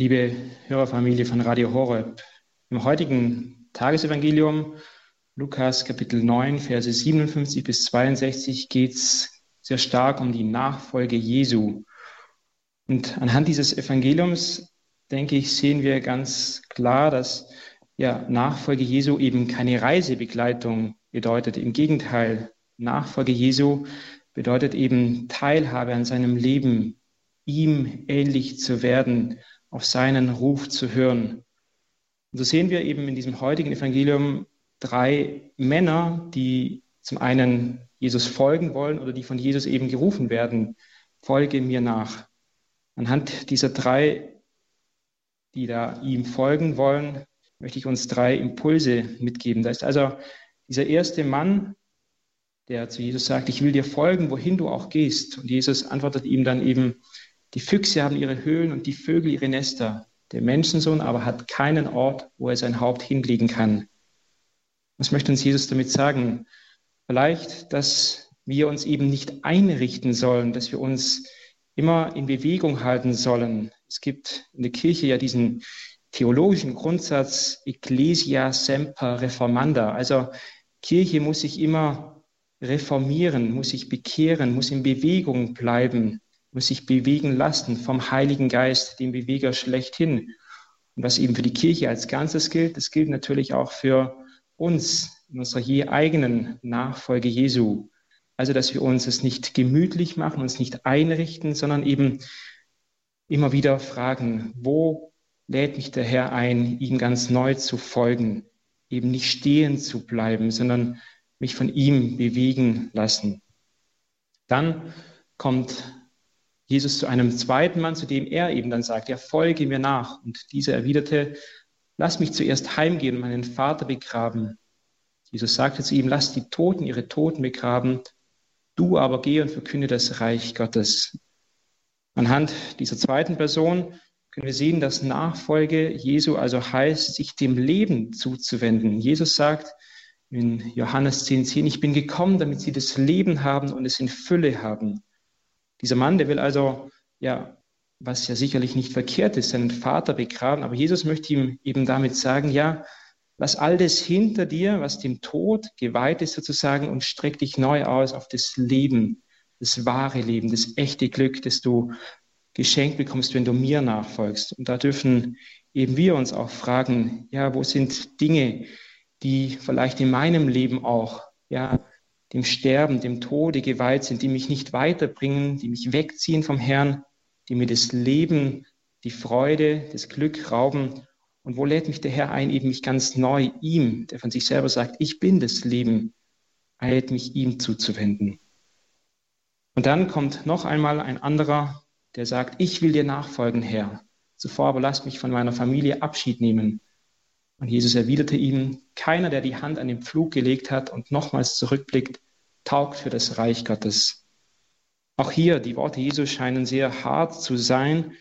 Liebe Hörerfamilie von Radio Horeb, im heutigen Tagesevangelium, Lukas Kapitel 9, Verse 57 bis 62, geht es sehr stark um die Nachfolge Jesu. Und anhand dieses Evangeliums, denke ich, sehen wir ganz klar, dass ja, Nachfolge Jesu eben keine Reisebegleitung bedeutet. Im Gegenteil, Nachfolge Jesu bedeutet eben Teilhabe an seinem Leben, ihm ähnlich zu werden, auf seinen Ruf zu hören. Und so sehen wir eben in diesem heutigen Evangelium drei Männer, die zum einen Jesus folgen wollen oder die von Jesus eben gerufen werden, folge mir nach. Anhand dieser drei, die da ihm folgen wollen, möchte ich uns drei Impulse mitgeben. Da ist also dieser erste Mann, der zu Jesus sagt, ich will dir folgen, wohin du auch gehst. Und Jesus antwortet ihm dann eben, die Füchse haben ihre Höhlen und die Vögel ihre Nester. Der Menschensohn aber hat keinen Ort, wo er sein Haupt hinlegen kann. Was möchte uns Jesus damit sagen? Vielleicht, dass wir uns eben nicht einrichten sollen, dass wir uns immer in Bewegung halten sollen. Es gibt in der Kirche ja diesen theologischen Grundsatz Ecclesia semper reformanda. Also Kirche muss sich immer reformieren, muss sich bekehren, muss in Bewegung bleiben muss sich bewegen lassen vom Heiligen Geist, dem Beweger schlechthin. Und was eben für die Kirche als Ganzes gilt, das gilt natürlich auch für uns in unserer je eigenen Nachfolge Jesu. Also, dass wir uns es nicht gemütlich machen, uns nicht einrichten, sondern eben immer wieder fragen, wo lädt mich der Herr ein, ihm ganz neu zu folgen, eben nicht stehen zu bleiben, sondern mich von ihm bewegen lassen. Dann kommt Jesus zu einem zweiten Mann, zu dem er eben dann sagt, ja, folge mir nach. Und dieser erwiderte, lass mich zuerst heimgehen und meinen Vater begraben. Jesus sagte zu ihm, lass die Toten ihre Toten begraben, du aber geh und verkünde das Reich Gottes. Anhand dieser zweiten Person können wir sehen, dass Nachfolge Jesu also heißt, sich dem Leben zuzuwenden. Jesus sagt in Johannes 10, 10, ich bin gekommen, damit sie das Leben haben und es in Fülle haben. Dieser Mann, der will also, ja, was ja sicherlich nicht verkehrt ist, seinen Vater begraben, aber Jesus möchte ihm eben damit sagen, ja, lass all das hinter dir, was dem Tod geweiht ist sozusagen und streck dich neu aus auf das Leben, das wahre Leben, das echte Glück, das du geschenkt bekommst, wenn du mir nachfolgst. Und da dürfen eben wir uns auch fragen, ja, wo sind Dinge, die vielleicht in meinem Leben auch, ja, dem Sterben, dem Tode geweiht sind, die mich nicht weiterbringen, die mich wegziehen vom Herrn, die mir das Leben, die Freude, das Glück rauben. Und wo lädt mich der Herr ein, eben mich ganz neu ihm, der von sich selber sagt, ich bin das Leben, eilt mich ihm zuzuwenden. Und dann kommt noch einmal ein anderer, der sagt, ich will dir nachfolgen, Herr. Zuvor aber lass mich von meiner Familie Abschied nehmen. Und Jesus erwiderte ihm, keiner, der die Hand an den Pflug gelegt hat und nochmals zurückblickt, taugt für das Reich Gottes. Auch hier, die Worte Jesu scheinen sehr hart zu sein,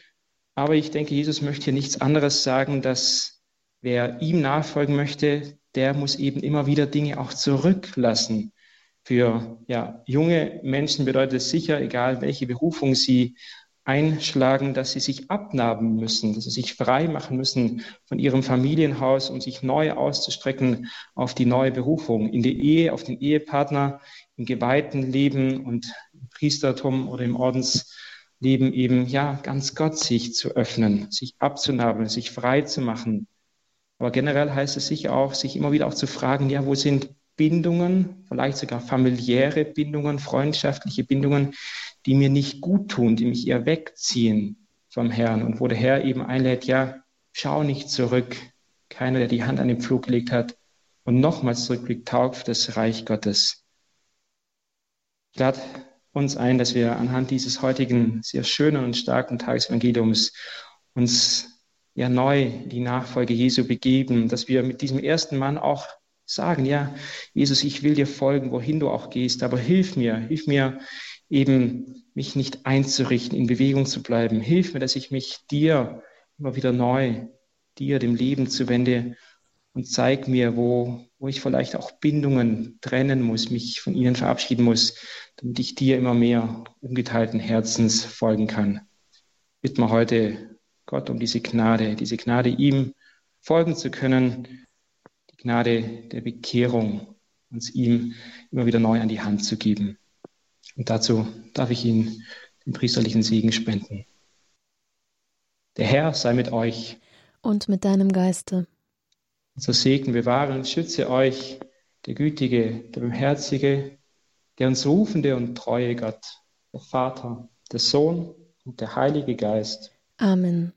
aber ich denke, Jesus möchte hier nichts anderes sagen, dass wer ihm nachfolgen möchte, der muss eben immer wieder Dinge auch zurücklassen. Für ja, junge Menschen bedeutet es sicher, egal welche Berufung sie einschlagen, dass sie sich abnaben müssen, dass sie sich frei machen müssen von ihrem Familienhaus, um sich neu auszustrecken auf die neue Berufung, in die Ehe, auf den Ehepartner, im geweihten Leben und im Priestertum oder im Ordensleben eben, ja, ganz Gott sich zu öffnen, sich abzunaben, sich frei zu machen. Aber generell heißt es sich auch, sich immer wieder auch zu fragen, ja, wo sind Bindungen, vielleicht sogar familiäre Bindungen, freundschaftliche Bindungen, die mir nicht gut tun, die mich eher wegziehen vom Herrn und wo der Herr eben einlädt, ja, schau nicht zurück. Keiner, der die Hand an den Pflug gelegt hat und nochmals zurückblickt, taugt für das Reich Gottes. Ich lade uns ein, dass wir anhand dieses heutigen sehr schönen und starken Tagesevangeliums uns ja neu die Nachfolge Jesu begeben, dass wir mit diesem ersten Mann auch sagen, ja, Jesus, ich will dir folgen, wohin du auch gehst, aber hilf mir, hilf mir eben, mich nicht einzurichten, in Bewegung zu bleiben. Hilf mir, dass ich mich dir immer wieder neu, dir, dem Leben zuwende und zeig mir, wo, wo ich vielleicht auch Bindungen trennen muss, mich von ihnen verabschieden muss, damit ich dir immer mehr ungeteilten Herzens folgen kann. Bitten wir heute Gott um diese Gnade, diese Gnade, ihm folgen zu können, die Gnade der Bekehrung, uns ihm immer wieder neu an die Hand zu geben. Und dazu darf ich Ihnen den priesterlichen Segen spenden. Der Herr sei mit euch. Und mit deinem Geiste. So segne, bewahre und schütze euch der gütige, der barmherzige, der uns rufende und treue Gott, der Vater, der Sohn und der Heilige Geist. Amen.